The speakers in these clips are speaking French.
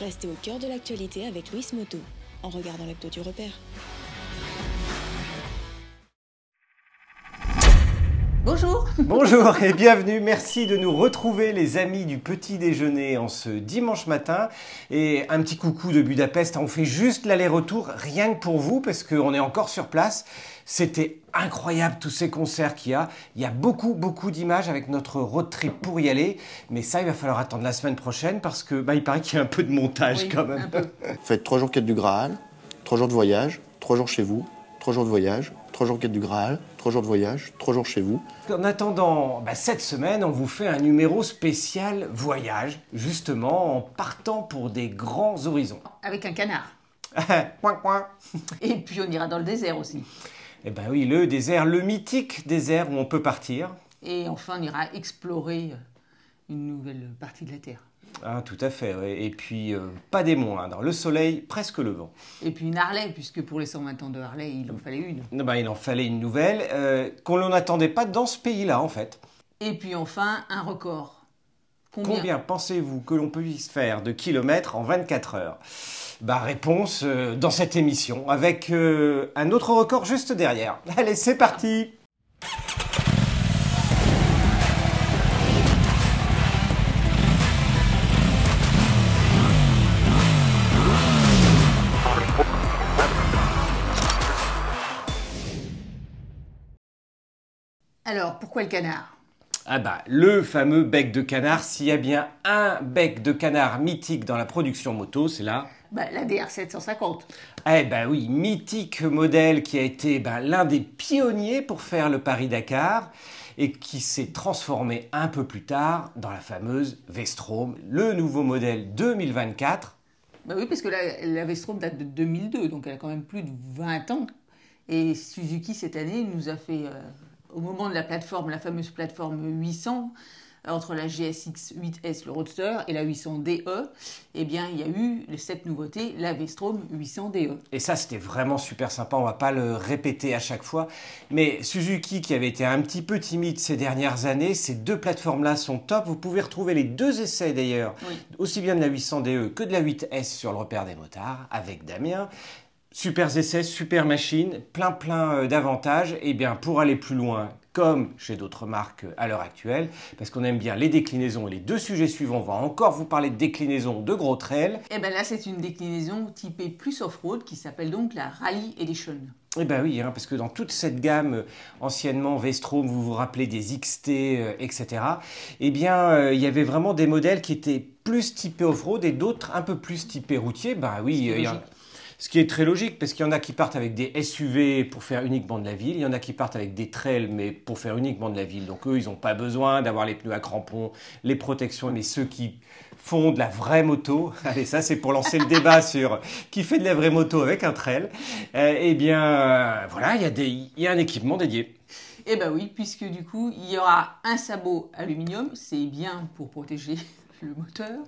Restez au cœur de l'actualité avec Louis Moto, en regardant l'hebdo du repère. Bonjour Bonjour et bienvenue, merci de nous retrouver les amis du petit déjeuner en ce dimanche matin. Et un petit coucou de Budapest, on fait juste l'aller-retour rien que pour vous parce qu'on est encore sur place. C'était incroyable tous ces concerts qu'il y a. Il y a beaucoup, beaucoup d'images avec notre road trip pour y aller. Mais ça, il va falloir attendre la semaine prochaine parce que bah, il paraît qu'il y a un peu de montage Oui, quand un même. peu. Faites trois jours quête du Graal, trois jours de voyage, trois jours chez vous, trois jours de voyage, trois jours quête du Graal, trois jours de voyage, trois jours chez vous. En attendant bah, cette semaine, on vous fait un numéro spécial voyage, justement en partant pour des grands horizons. Avec un canard. coin, coin. Et puis on ira dans le désert aussi. Eh ben oui, le désert, le mythique désert où on peut partir. Et enfin on ira explorer une nouvelle partie de la Terre. Ah, tout à fait. ouais. Et puis, euh, pas des moindres. Le soleil, presque le vent. Et puis une Harley, puisque pour les 120 ans de Harley, il en fallait une. Ben, il en fallait une nouvelle euh, qu'on n'attendait pas dans ce pays-là, en fait. Et puis enfin un record. Combien, pensez-vous que l'on peut y faire de kilomètres en 24 heures? Bah, réponse euh, dans cette émission, avec euh, un autre record juste derrière. Allez, c'est parti Alors pourquoi le canard? Ah bah, le fameux bec de canard, s'il y a bien un bec de canard mythique dans la production moto, c'est là. bah, La DR750. Eh ben oui, mythique modèle qui a été ben, l'un des pionniers pour faire le Paris-Dakar et qui s'est transformé un peu plus tard dans la fameuse Vestrom, le nouveau modèle 2024. Bah oui, parce que la, la Vestrom date de 2002, donc elle a quand même plus de 20 ans. Et Suzuki, cette année, nous a fait, euh, au moment de la plateforme, la fameuse plateforme 800, euh, entre la GSX 8S, le Roadster, et la 800DE, eh bien, il y a eu cette nouveauté, la Vestrom 800DE. Et ça, c'était vraiment super sympa, on va pas le répéter à chaque fois. Mais Suzuki, qui avait été un petit peu timide ces dernières années, ces deux plateformes-là sont top. Vous pouvez retrouver les deux essais d'ailleurs, Oui. aussi bien de la 800DE que de la 8S sur le repère des motards, avec Damien. Super essais, super machine, plein plein euh, d'avantages. Et bien pour aller plus loin, comme chez d'autres marques euh, à l'heure actuelle, parce qu'on aime bien les déclinaisons et les deux sujets suivants, on va encore vous parler de déclinaisons de gros trails. Et bien Eh ben là, c'est une déclinaison typée plus off-road qui s'appelle donc la Rally Edition. Eh ben oui, hein, parce que dans toute cette gamme, euh, anciennement Vestrom, vous vous rappelez des XT, euh, etc., eh bien, euh, il y avait vraiment des modèles qui étaient plus typés off-road et d'autres un peu plus typés routiers. Ben oui, il y en- logique. Ce qui est très logique, parce qu'il y en a qui partent avec des SUV pour faire uniquement de la ville, il y en a qui partent avec des trails, mais pour faire uniquement de la ville. Donc eux, ils n'ont pas besoin d'avoir les pneus à crampons, les protections, mais ceux qui font de la vraie moto, allez ça c'est pour lancer le débat sur qui fait de la vraie moto avec un trail, euh, eh bien euh, voilà, il y, a un équipement dédié. Eh ben oui, puisque du coup, il y aura un sabot aluminium, c'est bien pour protéger le moteur,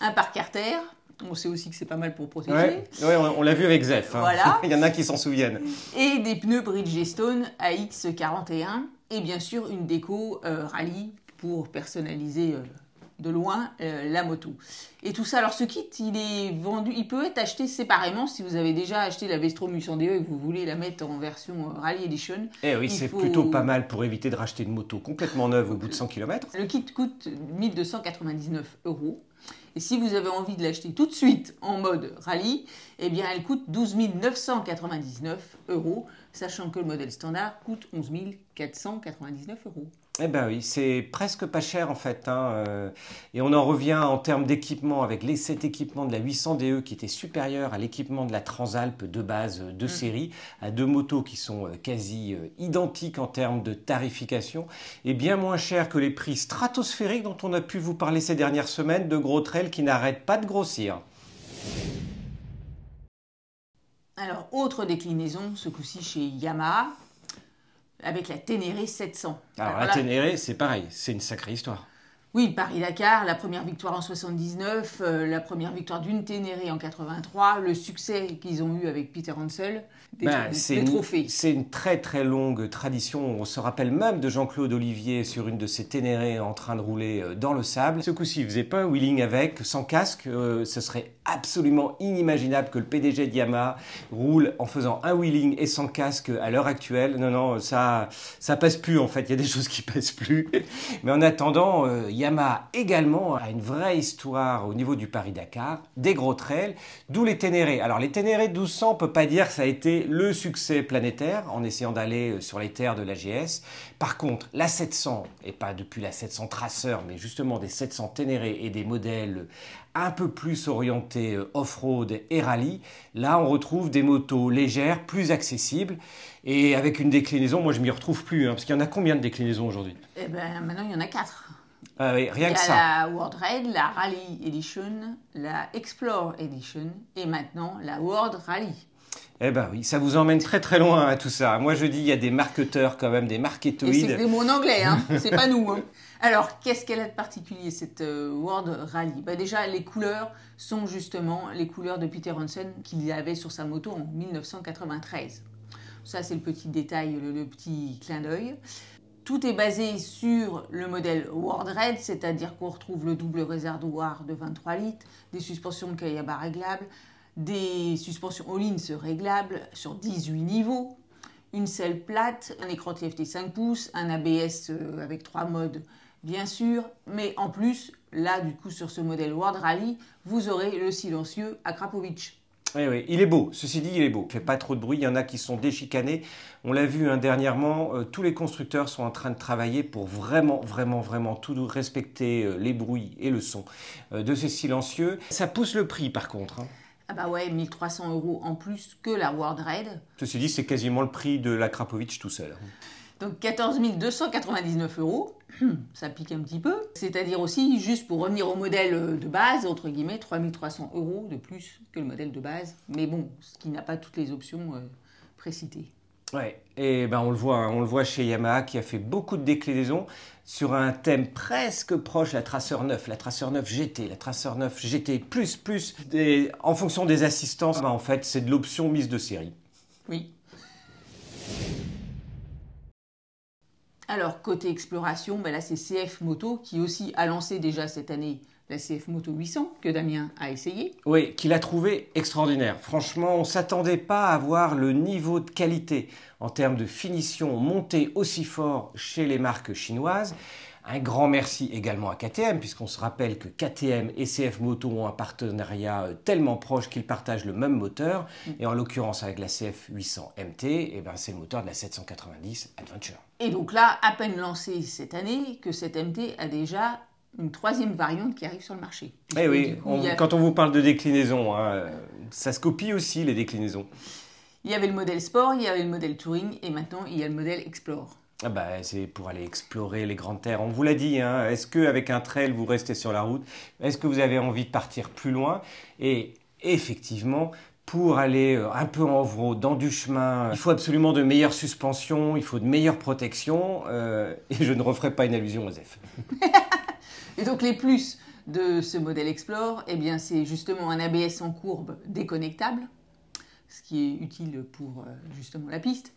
un parc-artère, on sait aussi que c'est pas mal pour protéger, Ouais, ouais, on, on l'a vu avec Zef. hein. Voilà. il y en a qui s'en souviennent. et des pneus Bridgestone AX41, et bien sûr une déco euh, rallye pour personnaliser euh, de loin euh, la moto. Et tout ça, alors ce kit, il est vendu, il peut être acheté séparément si vous avez déjà acheté la Vestrom 800DE et que vous voulez la mettre en version euh, Rally Edition. Eh oui, c'est faut- plutôt pas mal pour éviter de racheter une moto complètement neuve au bout de 100 km. Le kit coûte 1299 euros. Et si vous avez envie de l'acheter tout de suite en mode rallye, eh bien elle coûte 12 999 euros, sachant que le modèle standard coûte 11 499 euros. Eh ben oui, c'est presque pas cher en fait. hein, euh, Et on en revient en termes d'équipement avec les, cet équipement de la 800DE qui était supérieur à l'équipement de la Transalp de base euh, de série, à deux motos qui sont euh, quasi identiques en termes de tarification et bien moins cher que les prix stratosphériques dont on a pu vous parler ces dernières semaines de gros trails qui n'arrêtent pas de grossir. Alors, autre déclinaison, ce coup-ci chez Yamaha, avec la Ténéré 700. Alors la Ténéré, c'est pareil, c'est une sacrée histoire. Oui, Paris-Dakar, la première victoire en 79, euh, la première victoire d'une Ténéré en 83, le succès qu'ils ont eu avec Peter Hansel, des, Ben, des- c'est des une- trophées. C'est une très très longue tradition. On se rappelle même de Jean-Claude Olivier sur une de ses ténérées en train de rouler euh, dans le sable. Ce coup-ci, il faisait pas un wheeling avec, sans casque. Euh, ce serait absolument inimaginable que le PDG de Yamaha roule en faisant un wheeling et sans casque à l'heure actuelle. Non, non, ça, ça passe plus en fait. Il y a des choses qui passent plus. Mais en attendant, euh, Yamaha également a une vraie histoire au niveau du Paris-Dakar, des gros trails, d'où les Ténérés. Alors les Ténérés 1200, on peut pas dire que ça a été le succès planétaire en essayant d'aller euh, sur les terres de l'AGS. Par contre, la 700, et pas depuis la 700 Tracer, mais justement des 700 Ténérés et des modèles un peu plus orientés euh, off-road et rallye, là on retrouve des motos légères, plus accessibles, et avec une déclinaison, moi je m'y retrouve plus, hein, parce qu'il y en a combien de déclinaisons aujourd'hui? Eh ben, maintenant, il y en a quatre. ah oui, Il rien y a que ça. la World Raid, la Rally Edition, la Explore Edition et maintenant la World Rally. Eh ben oui, ça vous emmène très très loin à tout ça. Moi je dis il y a des marketeurs quand même, des Et c'est marketoïdes. des mots en anglais, hein. c'est pas nous. hein. Alors, qu'est-ce qu'elle a de particulier cette euh, World Rally? Bah, Déjà, les couleurs sont justement les couleurs de Peter Hansen qu'il avait sur sa moto en 1993. Ça, c'est le petit détail, le, le petit clin d'œil. Tout est basé sur le modèle World Red, c'est-à-dire qu'on retrouve le double réservoir de 23 litres, des suspensions Kayaba réglables, des suspensions Hollins réglables sur 18 niveaux, une selle plate, un écran TFT 5 pouces, un ABS euh, avec trois modes bien sûr, mais en plus, là du coup sur ce modèle World Rally, vous aurez le silencieux Akrapovic. Oui, oui, il est beau. Ceci dit, il est beau. Il fait pas trop de bruit. Il y en a qui sont déchicanés. On l'a vu hein, dernièrement. euh, tous les constructeurs sont en train de travailler pour vraiment, vraiment, vraiment tout respecter euh, les bruits et le son de ces silencieux. Ça pousse le prix, par contre. hein. Ah bah ouais, 1300 euros en plus que la World Raid. Ceci dit, c'est quasiment le prix de la Krapovic tout seul. Donc 14 299 euros, ça pique un petit peu. C'est-à-dire aussi, juste pour revenir au modèle de base, entre guillemets, 3300 euros de plus que le modèle de base. Mais bon, ce qui n'a pas toutes les options euh, précitées. Ouais, et ben on le voit, hein, on le voit chez Yamaha qui a fait beaucoup de déclinaisons sur un thème presque proche, la Tracer 9, la Tracer 9 GT, la Tracer 9 GT plus plus, en fonction des assistances, ben, en fait c'est de l'option mise de série. Oui. Alors, côté exploration, ben là c'est CF Moto qui aussi a lancé déjà cette année la CF Moto 800 que Damien a essayé. Oui, qu'il a trouvé extraordinaire. Franchement, on s'attendait pas à voir le niveau de qualité en termes de finition monté aussi fort chez les marques chinoises. Un grand merci également à KTM, puisqu'on se rappelle que KTM et CF Moto ont un partenariat euh, tellement proche qu'ils partagent le même moteur. Et en l'occurrence, avec la CF 800 MT, eh ben, c'est le moteur de la 790 Adventure. Et donc là, à peine lancé cette année, que cette MT a déjà une troisième variante qui arrive sur le marché. Eh oui, coup, on- a- quand on vous parle de déclinaison, hein, euh, ça se copie aussi les déclinaisons. il y avait le modèle Sport, il y avait le modèle Touring, et maintenant il y a le modèle Explore. Ah bah, c'est pour aller explorer les grandes terres. On vous l'a dit, hein, est-ce qu'avec un trail, vous restez sur la route? Est-ce que vous avez envie de partir plus loin? Et effectivement, pour aller euh, un peu en vrac, dans du chemin, il faut absolument de meilleures suspensions, il faut de meilleures protections. euh, et je ne referai pas une allusion aux F. Et donc les plus de ce modèle Explore, eh bien c'est justement un ABS en courbe déconnectable, ce qui est utile pour euh, justement la piste,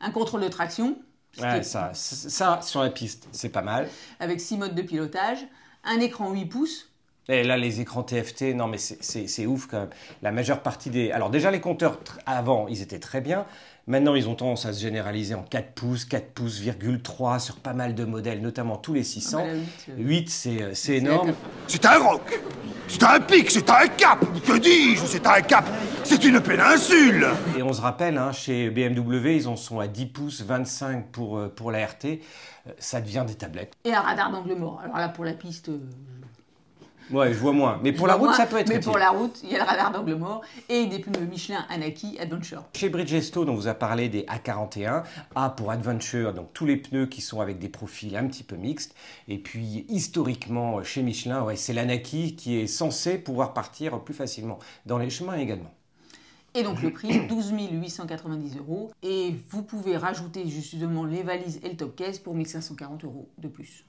un contrôle de traction, Ouais, est- ça, ça, sur la piste, c'est pas mal. avec six modes de pilotage, un écran 8 pouces, Et là, les écrans TFT, non mais c'est- ouf quand même. La majeure partie des... Alors déjà, les compteurs, avant, ils étaient très bien. Maintenant, ils ont tendance à se généraliser en 4 pouces, 4 pouces, virgule 3 sur pas mal de modèles, notamment tous les 600. Ah bah là, huit, euh, 8, c'est euh, c'est énorme. C'est un roc C'est un pic, c'est un cap Que dis-je C'est un cap C'est une péninsule Et on se rappelle, hein, chez BMW, ils en sont à 10 pouces, 25 pour, euh, pour la RT. Euh, Ça devient des tablettes. et un radar d'angle mort. Alors là pour la piste, euh, Ouais, je vois moins. Mais je pour la route, moins, ça peut être Mais utile. pour la route, il y a le radar d'angle mort et des pneus Michelin Anaki Adventure. Chez Bridgestone, on vous a parlé des A41. A pour Adventure, donc tous les pneus qui sont avec des profils un petit peu mixtes. Et puis, historiquement, chez Michelin, ouais, c'est l'Anaki qui est censé pouvoir partir plus facilement dans les chemins également. Et donc le prix, 12 890 euros. Et vous pouvez rajouter justement les valises et le top case pour 1540 euros de plus.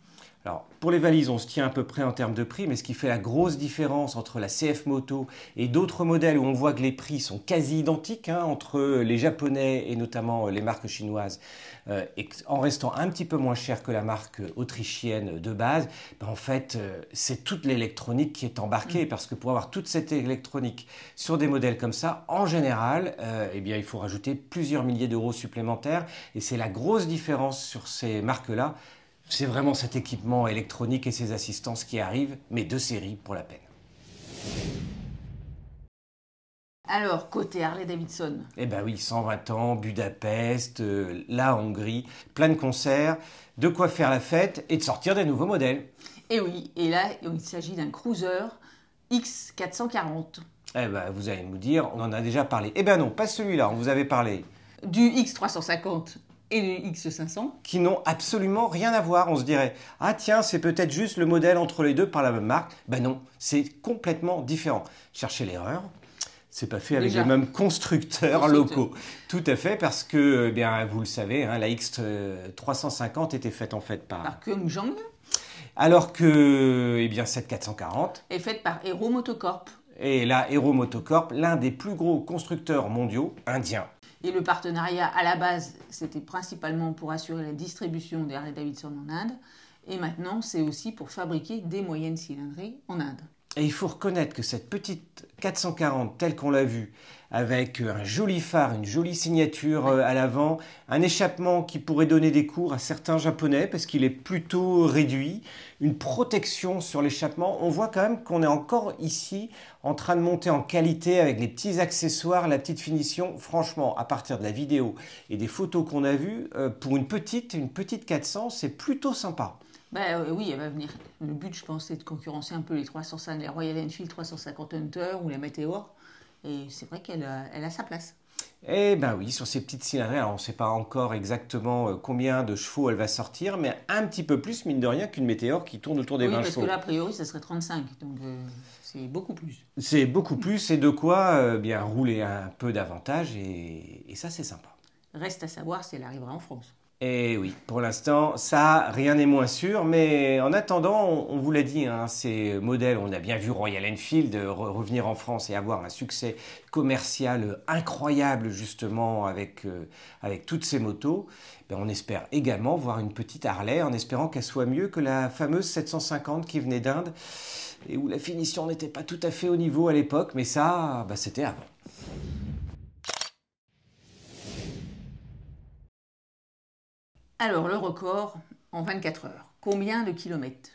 Alors, pour les valises, on se tient à peu près en termes de prix, mais ce qui fait la grosse différence entre la CF Moto et d'autres modèles où on voit que les prix sont quasi identiques hein, entre les japonais et notamment les marques chinoises, euh, et en restant un petit peu moins cher que la marque autrichienne de base, ben, en fait, euh, c'est toute l'électronique qui est embarquée, parce que pour avoir toute cette électronique sur des modèles comme ça, en général, euh, eh bien, il faut rajouter plusieurs milliers d'euros supplémentaires, et c'est la grosse différence sur ces marques-là c'est vraiment cet équipement électronique et ces assistances qui arrivent, mais de série pour la peine. Alors, côté Harley Davidson Eh ben oui, 120 ans, Budapest, euh, la Hongrie, plein de concerts, de quoi faire la fête et de sortir des nouveaux modèles. Et eh oui, et là, il s'agit d'un cruiser X440. Eh ben, vous allez nous dire, on en a déjà parlé. Eh ben non, pas celui-là, on vous avait parlé. Du X350 et le X500. Qui n'ont absolument rien à voir. On se dirait, ah tiens, c'est peut-être juste le modèle entre les deux par la même marque. Ben non, c'est complètement différent. Cherchez l'erreur. C'est pas fait avec les mêmes constructeurs locaux. Tout à fait, parce que, eh bien, vous le savez, hein, la X350 était faite en fait par. Par Alors que, eh bien, cette 440 est faite par Hero Motocorp. Et là, Hero Motocorp, l'un des plus gros constructeurs mondiaux indiens. Et le partenariat, à la base, c'était principalement pour assurer la distribution des Harley Davidson en Inde. Et maintenant, c'est aussi pour fabriquer des moyennes cylindrées en Inde. Et il faut reconnaître que cette petite 440 telle qu'on l'a vue, avec un joli phare, une jolie signature euh, à l'avant, un échappement qui pourrait donner des cours à certains japonais parce qu'il est plutôt réduit, une protection sur l'échappement, on voit quand même qu'on est encore ici en train de monter en qualité avec les petits accessoires, la petite finition. Franchement, à partir de la vidéo et des photos qu'on a vues, euh, pour une petite, une petite 400, c'est plutôt sympa. Ben oui, elle va venir. Le but, je pense, c'est de concurrencer un peu les 305, les Royal Enfield 350 Hunter ou les Meteor. Et c'est vrai qu'elle a, elle a sa place. Eh bien oui, sur ces petites cylindrées, alors on ne sait pas encore exactement euh, combien de chevaux elle va sortir, mais un petit peu plus, mine de rien, qu'une météore qui tourne autour des oui, 20 parce chevaux. que là, a priori, ça serait 35, donc euh, c'est beaucoup plus. C'est beaucoup plus, et de quoi euh, bien rouler un peu davantage, et, et ça, c'est sympa. Reste à savoir si elle arrivera en France. Et eh oui, pour l'instant, ça, rien n'est moins sûr, mais en attendant, on, vous l'a dit, hein, ces modèles, on a bien vu Royal Enfield revenir en France et avoir un succès commercial incroyable justement avec, euh, avec toutes ces motos. Ben, on espère également voir une petite Harley en espérant qu'elle soit mieux que la fameuse 750 qui venait d'Inde et où la finition n'était pas tout à fait au niveau à l'époque, mais ça, ben, c'était avant. Alors, le record en 24 heures. Combien de kilomètres?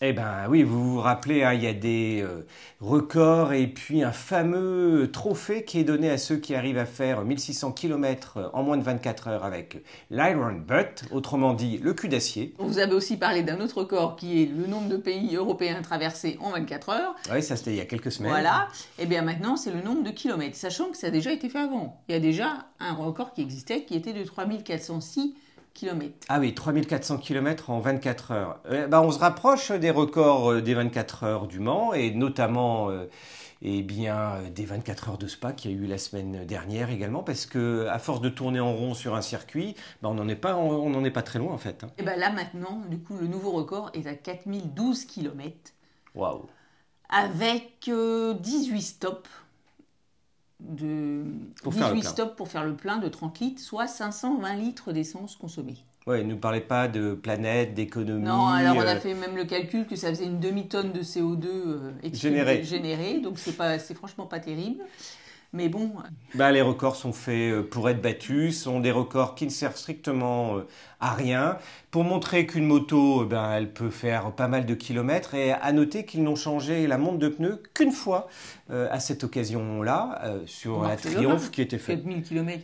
Eh bien oui, vous vous rappelez, hein, il y a des euh, records et puis un fameux trophée qui est donné à ceux qui arrivent à faire 1600 km en moins de 24 heures avec l'Iron Butt, autrement dit le cul d'acier. Vous avez aussi parlé d'un autre record qui est le nombre de pays européens traversés en 24 heures. Oui, ça c'était il y a quelques semaines. Voilà, et eh bien maintenant c'est le nombre de kilomètres, sachant que ça a déjà été fait avant. Il y a déjà un record qui existait qui était de 3406 ah oui, 3400 km en 24 heures. Eh ben, on se rapproche des records euh, des 24 heures du Mans et notamment euh, eh bien, euh, des 24 heures de Spa qu'il y a eu la semaine dernière également parce que à force de tourner en rond sur un circuit, ben, on n'en est, pas, on, est pas très loin en fait. Et hein. eh ben là maintenant, du coup, le nouveau record est à 4012 km. Waouh! Avec 18 stops de 18 stops pour faire le plein de 30 litres, soit 520 litres d'essence consommée. Oui, ne parlez pas de planète, d'économie. Non, alors on a euh, fait même le calcul que ça faisait une demi-tonne de CO2 euh, généré. généré, donc c'est pas, c'est franchement pas terrible. Mais bon. Bah, les records sont faits euh, pour être battus, sont des records qui ne servent strictement euh, à rien. Pour montrer qu'une moto, ben, elle peut faire pas mal de kilomètres. Et à noter qu'ils n'ont changé la montre de pneus qu'une fois euh, à cette occasion-là, sur la Triumph qui était faite. 4000 km.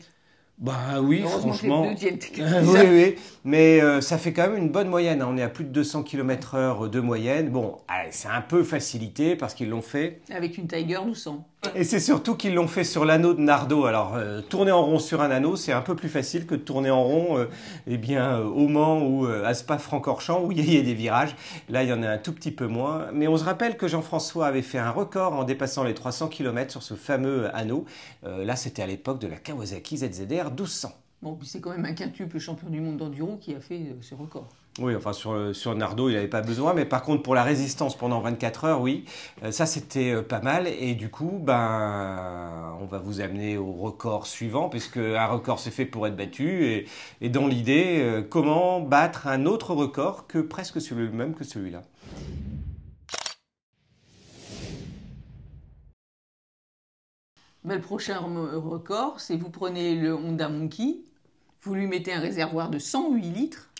Bah oui, franchement. oui, oui, mais euh, ça fait quand même une bonne moyenne. Hein. On est à plus de 200 km/h de moyenne. Bon, c'est un peu facilité parce qu'ils l'ont fait. Avec une Tiger 200. Et c'est surtout qu'ils l'ont fait sur l'anneau de Nardo. Alors, euh, tourner en rond sur un anneau, c'est un peu plus facile que de tourner en rond euh, eh bien, au Mans ou à Spa-Francorchamps où il y a des virages. Là, il y en a un tout petit peu moins. Mais on se rappelle que Jean-François avait fait un record en dépassant les 300 km sur ce fameux anneau. là, c'était à l'époque de la Kawasaki ZZR 1200. Bon, puis c'est quand même un quintuple champion du monde d'enduro qui a fait euh, ce record. Oui, enfin sur, euh, sur Nardo, il n'avait pas besoin, mais par contre pour la résistance pendant 24 heures, oui, euh, ça c'était euh, pas mal. Et du coup, ben, on va vous amener au record suivant, puisque un record c'est fait pour être battu. Et, et dans l'idée, euh, comment battre un autre record que presque celui- même que celui-là? Ben, le prochain record, c'est vous prenez le Honda Monkey, vous lui mettez un réservoir de 108 litres.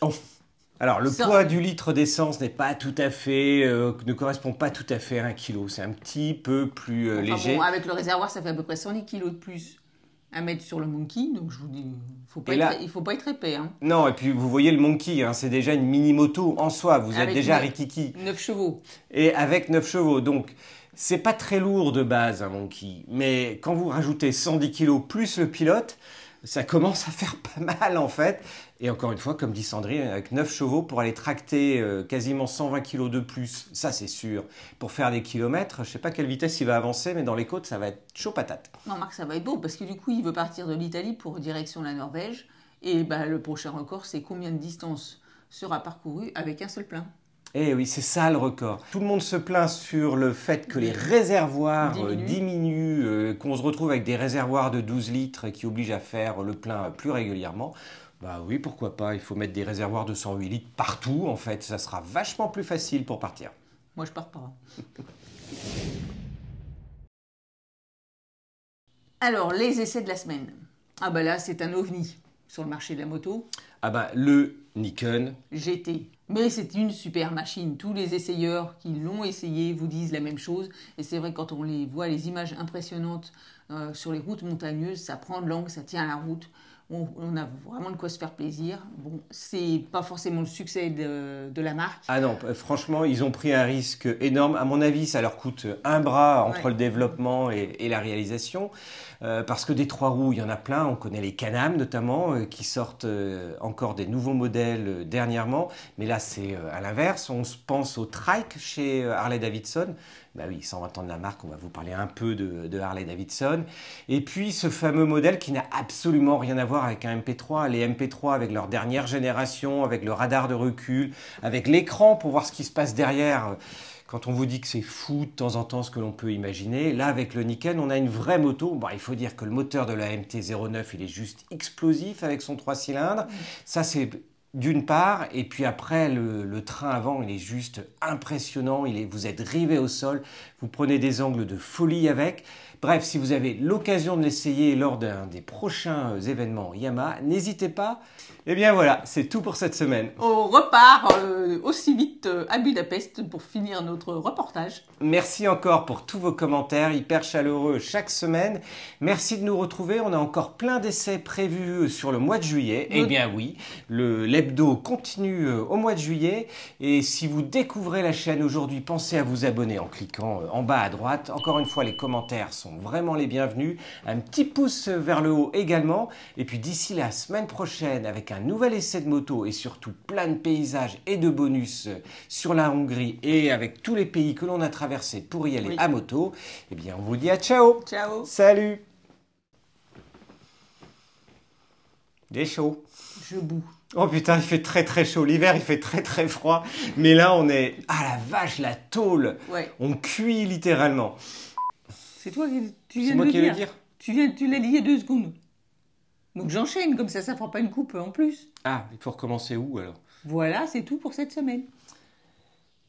Alors, le poids du litre d'essence n'est pas tout à fait, euh, ne correspond pas tout à fait à un kilo. C'est un petit peu plus euh, Enfin léger. bon, avec le réservoir, ça fait à peu près 110 kg de plus à mettre sur le Monkey. Donc je vous dis, faut pas être- il faut pas être épais. Hein. Non, et puis vous voyez le Monkey, hein, c'est déjà une mini moto en soi. Vous êtes déjà rikiki. 9 chevaux. et avec 9 chevaux. Donc, c'est pas très lourd de base un Monkey, mais quand vous rajoutez 110 kg plus le pilote, ça commence à faire pas mal en fait. Et encore une fois, comme dit Sandrine, avec 9 chevaux pour aller tracter euh, quasiment 120 kg de plus, ça c'est sûr. Pour faire des kilomètres, je sais pas quelle vitesse il va avancer, mais dans les côtes, ça va être chaud patate. Non, Marc, ça va être beau parce que du coup, il veut partir de l'Italie pour direction la Norvège. Et bah, le prochain record, c'est combien de distance sera parcouru avec un seul plein? Eh oui, c'est ça le record. Tout le monde se plaint sur le fait que les réservoirs euh, Diminuent. diminuent, euh, qu'on se retrouve avec des réservoirs de 12 litres qui obligent à faire le plein plus régulièrement. Bah oui, pourquoi pas, il faut mettre des réservoirs de 108 litres partout, en fait, ça sera vachement plus facile pour partir. Moi, je pars pas. Alors, les essais de la semaine. Ah bah là, c'est un ovni sur le marché de la moto. Ah bah, le Nikon, GT. Mais c'est une super machine. Tous les essayeurs qui l'ont essayé vous disent la même chose. Et c'est vrai, quand on les voit, les images impressionnantes euh, sur les routes montagneuses, ça prend de l'angle, ça tient la route. On, on a vraiment de quoi se faire plaisir. Bon, c'est pas forcément le succès de, de la marque. Ah non, franchement, ils ont pris un risque énorme. À mon avis, ça leur coûte un bras entre Ouais. le développement et, et la réalisation. Euh, parce que des trois roues, il y en a plein. On connaît les Can-Am notamment, euh, qui sortent euh, encore des nouveaux modèles dernièrement. Mais là, c'est à l'inverse. On se pense au Trike chez euh, Harley-Davidson. Bah oui, 120 ans de la marque, on va vous parler un peu de, de Harley-Davidson. Et puis ce fameux modèle qui n'a absolument rien à voir avec un MP3. Les MP3 avec leur dernière génération, avec le radar de recul, avec l'écran pour voir ce qui se passe derrière. Quand on vous dit que c'est fou de temps en temps ce que l'on peut imaginer, là avec le Nikon, on a une vraie moto. Bon, il faut dire que le moteur de la MT-09, il est juste explosif avec son 3 cylindres. Ça, c'est d'une part, et puis après, le, train avant, il est juste impressionnant. Il vous êtes rivé au sol, vous prenez des angles de folie avec. Bref, si vous avez l'occasion de l'essayer lors d'un des prochains euh, événements Yamaha, n'hésitez pas. Et bien voilà, c'est tout pour cette semaine. On repart euh, aussi vite euh, à Budapest pour finir notre reportage. Merci encore pour tous vos commentaires hyper chaleureux chaque semaine. Merci de nous retrouver. On a encore plein d'essais prévus sur le mois de juillet. Eh bien oui, le l'hebdo continue au mois de juillet. Et si vous découvrez la chaîne aujourd'hui, pensez à vous abonner en cliquant en bas à droite. Encore une fois, les commentaires sont vraiment les bienvenus. Un petit pouce vers le haut également. Et puis d'ici la semaine prochaine, avec un nouvel essai de moto et surtout plein de paysages et de bonus sur la Hongrie et avec tous les pays que l'on a traversés pour y aller Oui. à moto, eh bien on vous dit à ciao Ciao Salut Il est chaud. Je boue. Oh putain, il fait très très chaud. L'hiver, il fait très très froid. Mais là, on est... Ah la vache, la tôle Ouais, On cuit littéralement. C'est toi qui tu viens moi de qui le le dire. dire Tu, viens, tu l'as dit il y a deux secondes. Donc j'enchaîne, comme ça, ça fera pas une coupe en plus. Ah, il faut recommencer où alors? Voilà, c'est tout pour cette semaine.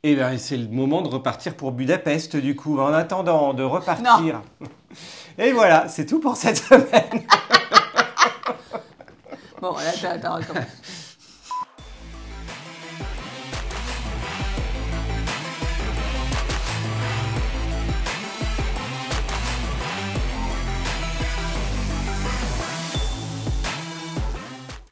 Eh bien, c'est le moment de repartir pour Budapest, du coup. En attendant de repartir. Et voilà, c'est tout pour cette semaine. Bon, là, t'as recommencé.